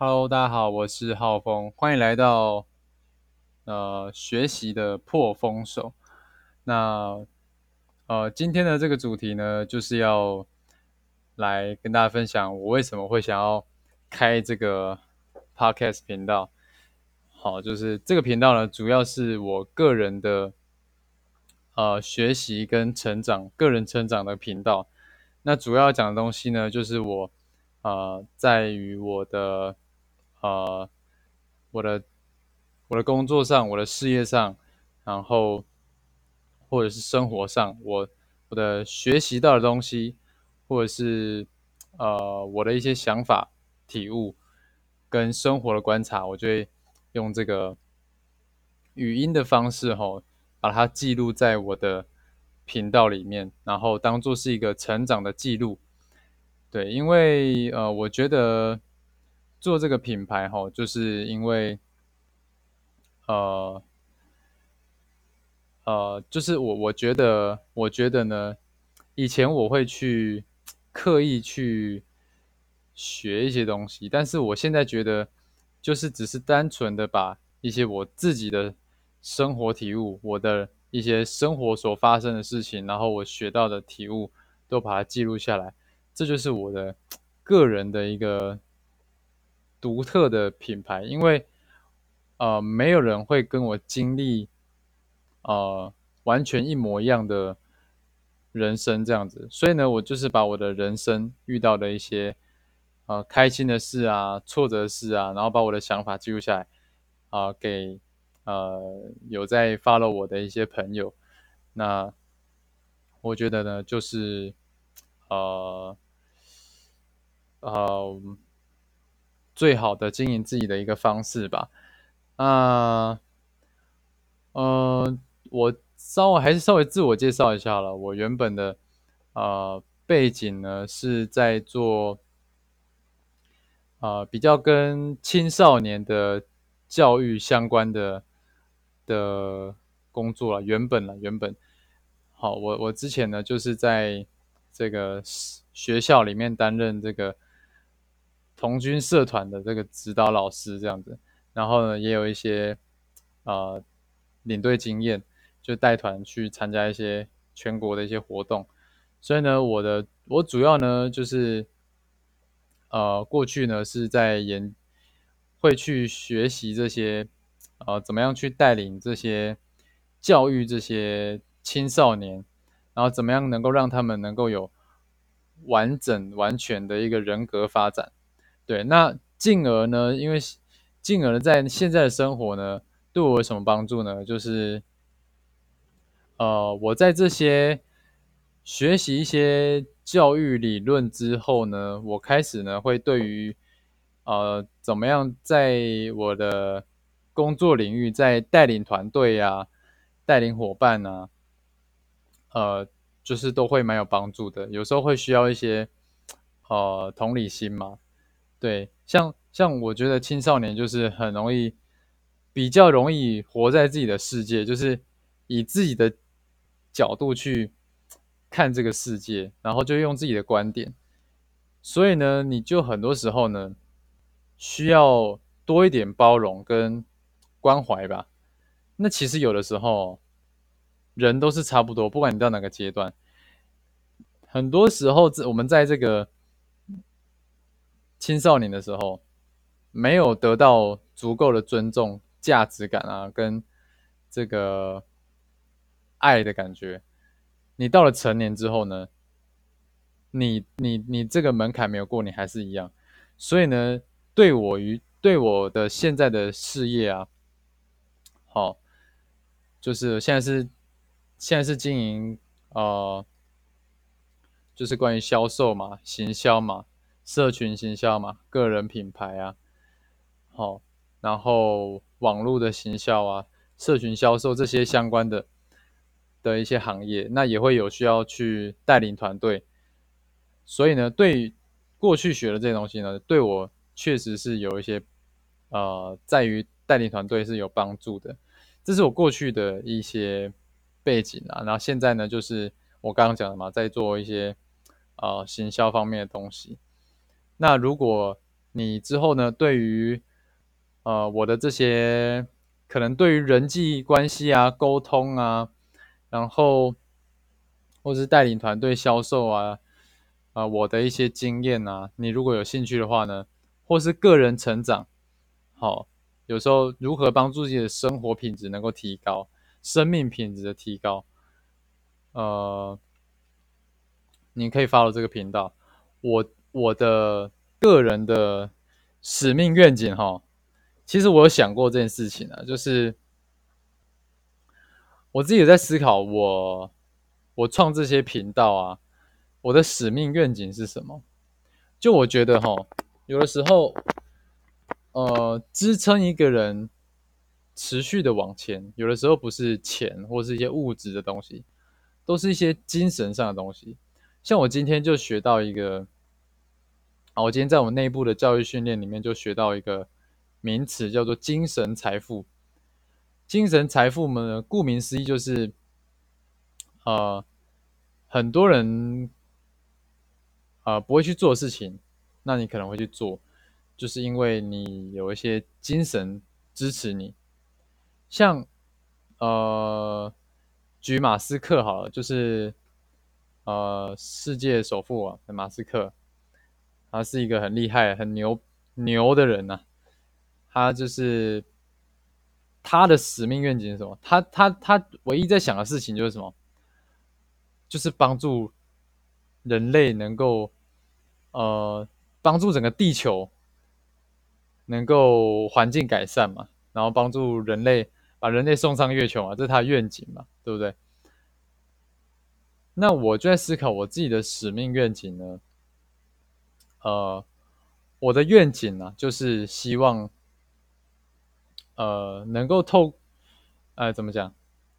Hello，大家好，我是浩峰，欢迎来到呃学习的破风手。那呃今天的这个主题呢，就是要来跟大家分享我为什么会想要开这个 Podcast 频道。好，就是这个频道呢，主要是我个人的呃学习跟成长、个人成长的频道。那主要讲的东西呢，就是我呃在于我的。呃，我的我的工作上，我的事业上，然后或者是生活上，我我的学习到的东西，或者是呃我的一些想法、体悟跟生活的观察，我就会用这个语音的方式吼，把它记录在我的频道里面，然后当做是一个成长的记录。对，因为呃，我觉得。做这个品牌哈，就是因为，呃，呃，就是我我觉得，我觉得呢，以前我会去刻意去学一些东西，但是我现在觉得，就是只是单纯的把一些我自己的生活体悟，我的一些生活所发生的事情，然后我学到的体悟，都把它记录下来，这就是我的个人的一个。独特的品牌，因为呃，没有人会跟我经历呃完全一模一样的人生这样子，所以呢，我就是把我的人生遇到的一些呃开心的事啊、挫折事啊，然后把我的想法记录下来啊，给呃有在 follow 我的一些朋友。那我觉得呢，就是呃呃。最好的经营自己的一个方式吧。那，呃，我稍微还是稍微自我介绍一下了。我原本的呃背景呢是在做呃比较跟青少年的教育相关的的工作了。原本了，原本好，我我之前呢就是在这个学校里面担任这个。童军社团的这个指导老师这样子，然后呢，也有一些呃领队经验，就带团去参加一些全国的一些活动。所以呢，我的我主要呢就是呃过去呢是在研会去学习这些呃怎么样去带领这些教育这些青少年，然后怎么样能够让他们能够有完整完全的一个人格发展。对，那进而呢？因为进而在现在的生活呢，对我有什么帮助呢？就是，呃，我在这些学习一些教育理论之后呢，我开始呢会对于，呃，怎么样在我的工作领域，在带领团队呀、带领伙伴啊，呃，就是都会蛮有帮助的。有时候会需要一些，呃，同理心嘛。对，像像我觉得青少年就是很容易，比较容易活在自己的世界，就是以自己的角度去看这个世界，然后就用自己的观点，所以呢，你就很多时候呢，需要多一点包容跟关怀吧。那其实有的时候，人都是差不多，不管你到哪个阶段，很多时候我们在这个。青少年的时候，没有得到足够的尊重、价值感啊，跟这个爱的感觉。你到了成年之后呢，你你你这个门槛没有过，你还是一样。所以呢，对我于对我的现在的事业啊，好，就是现在是现在是经营呃，就是关于销售嘛，行销嘛。社群行销嘛，个人品牌啊，好，然后网络的行销啊，社群销售这些相关的的一些行业，那也会有需要去带领团队。所以呢，对过去学的这些东西呢，对我确实是有一些呃，在于带领团队是有帮助的。这是我过去的一些背景啊，然后现在呢，就是我刚刚讲的嘛，在做一些呃行销方面的东西。那如果你之后呢，对于呃我的这些可能对于人际关系啊、沟通啊，然后或是带领团队销售啊，啊我的一些经验啊，你如果有兴趣的话呢，或是个人成长，好，有时候如何帮助自己的生活品质能够提高，生命品质的提高，呃，你可以发到这个频道，我我的个人的使命愿景哈，其实我有想过这件事情啊，就是我自己也在思考我。我创这些频道啊，我的使命愿景是什么？就我觉得哈，有的时候，呃，支撑一个人持续的往前，有的时候不是钱或是一些物质的东西，都是一些精神上的东西。像我今天就学到一个，我今天在我们内部的教育训练里面就学到一个名词，叫做精神财富。精神财富呢，顾名思义就是。呃，很多人呃不会去做事情，那你可能会去做，就是因为你有一些精神支持你。像呃，举马斯克好了，就是呃世界首富啊，马斯克，他是一个很厉害、很牛牛的人呐。他就是他的使命愿景是什么？他他他唯一在想的事情就是什么？就是帮助人类能够，呃，帮助整个地球能够环境改善嘛，然后帮助人类把人类送上月球嘛，这是他的愿景嘛，对不对？那我就在思考我自己的使命愿景呢，呃，我的愿景呢，就是希望，呃，能够透，呃，怎么讲？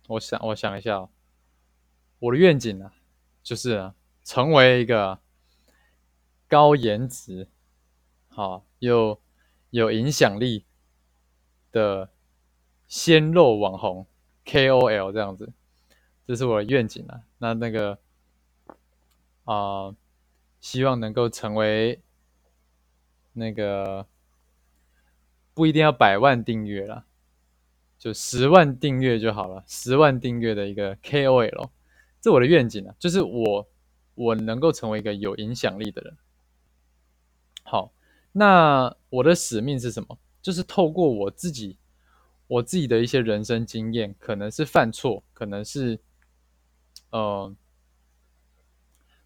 我想，我想一下。我的愿景呢，就是成为一个高颜值、好又有影响力的鲜肉网红 KOL 这样子，这是我的愿景啊。那那个啊，希望能够成为那个不一定要百万订阅了，就十万订阅就好了，十万订阅的一个 KOL。这我的愿景啊，就是我我能够成为一个有影响力的人。好，那我的使命是什么？就是透过我自己我自己的一些人生经验，可能是犯错，可能是呃，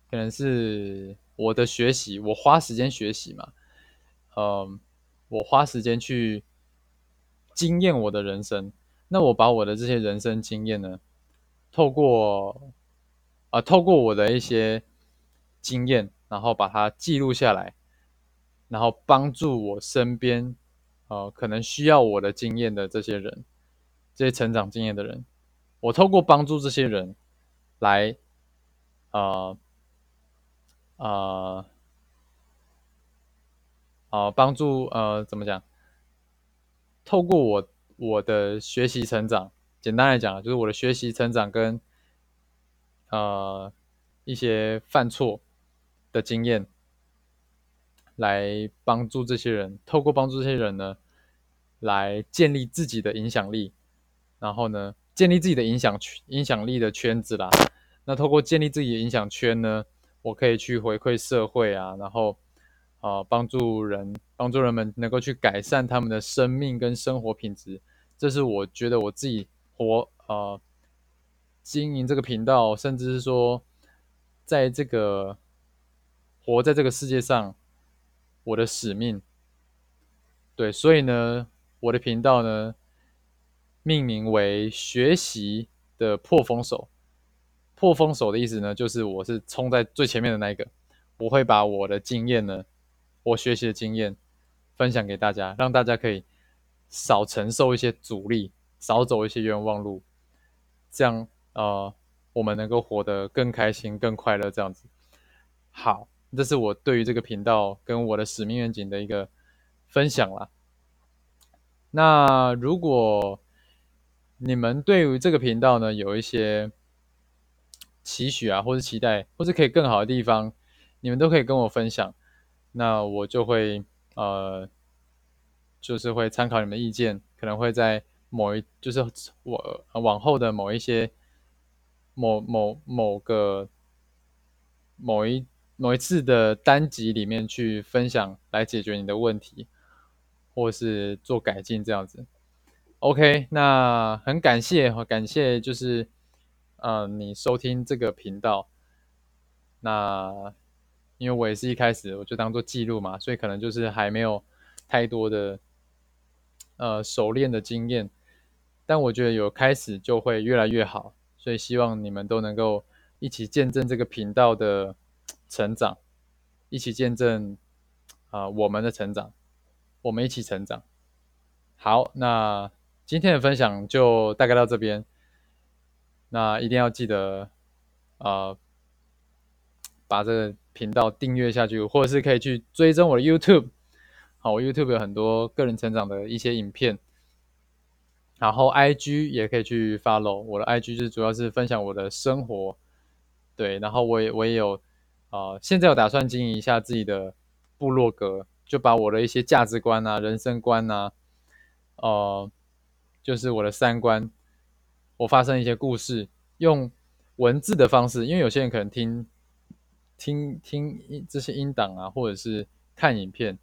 可能是我的学习，我花时间学习嘛，嗯，我花时间去经验我的人生。那我把我的这些人生经验呢，透过啊，透过我的一些经验，然后把它记录下来，然后帮助我身边，呃，可能需要我的经验的这些人，这些成长经验的人，我透过帮助这些人，来，呃，呃，啊，帮助呃，怎么讲？透过我我的学习成长，简单来讲，就是我的学习成长跟。呃，一些犯错的经验，来帮助这些人，透过帮助这些人呢，来建立自己的影响力，然后呢，建立自己的影响、影响力的圈子啦。那透过建立自己的影响圈呢，我可以去回馈社会啊，然后啊，帮助人，帮助人们能够去改善他们的生命跟生活品质。这是我觉得我自己活啊。经营这个频道，甚至是说，在这个活在这个世界上，我的使命，对，所以呢，我的频道呢，命名为“学习的破风手”。破风手的意思呢，就是我是冲在最前面的那一个，我会把我的经验呢，我学习的经验分享给大家，让大家可以少承受一些阻力，少走一些冤枉路，这样。呃，我们能够活得更开心、更快乐，这样子。好，这是我对于这个频道跟我的使命愿景的一个分享啦。那如果你们对于这个频道呢有一些期许啊，或是期待，或是可以更好的地方，你们都可以跟我分享。那我就会呃，就是会参考你们意见，可能会在某一就是我往后的某一些某某某个某一某一次的单集里面去分享来解决你的问题，或是做改进这样子。OK，那很感谢，感谢就是呃你收听这个频道。那因为我也是一开始我就当做记录嘛，所以可能就是还没有太多的呃熟练的经验，但我觉得有开始就会越来越好，所以希望你们都能够一起见证这个频道的成长，一起见证啊我们的成长，我们一起成长。好，那今天的分享就大概到这边，那一定要记得啊。把这个频道订阅下去，或者是可以去追踪我的 YouTube。好，我 YouTube 有很多个人成长的一些影片，然后 IG 也可以去 follow 我的 IG，就是主要是分享我的生活。对，然后我也我也有啊，现在有打算经营一下自己的部落格，就把我的一些价值观啊、人生观啊，呃，就是我的三观，我发生一些故事，用文字的方式，因为有些人可能听。听听这些音档啊，或者是看影片，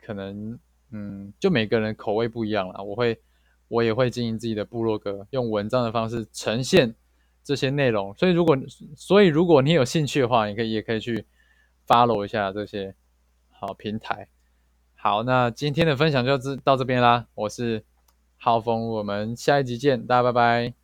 可能嗯，就每个人口味不一样啦。我会，我也会经营自己的部落格，用文章的方式呈现这些内容。所以如果，所以如果你有兴趣的话，你可以也可以去 follow 一下这些好平台。好，那今天的分享就到这边啦。我是浩峰，我们下一集见，大家拜拜。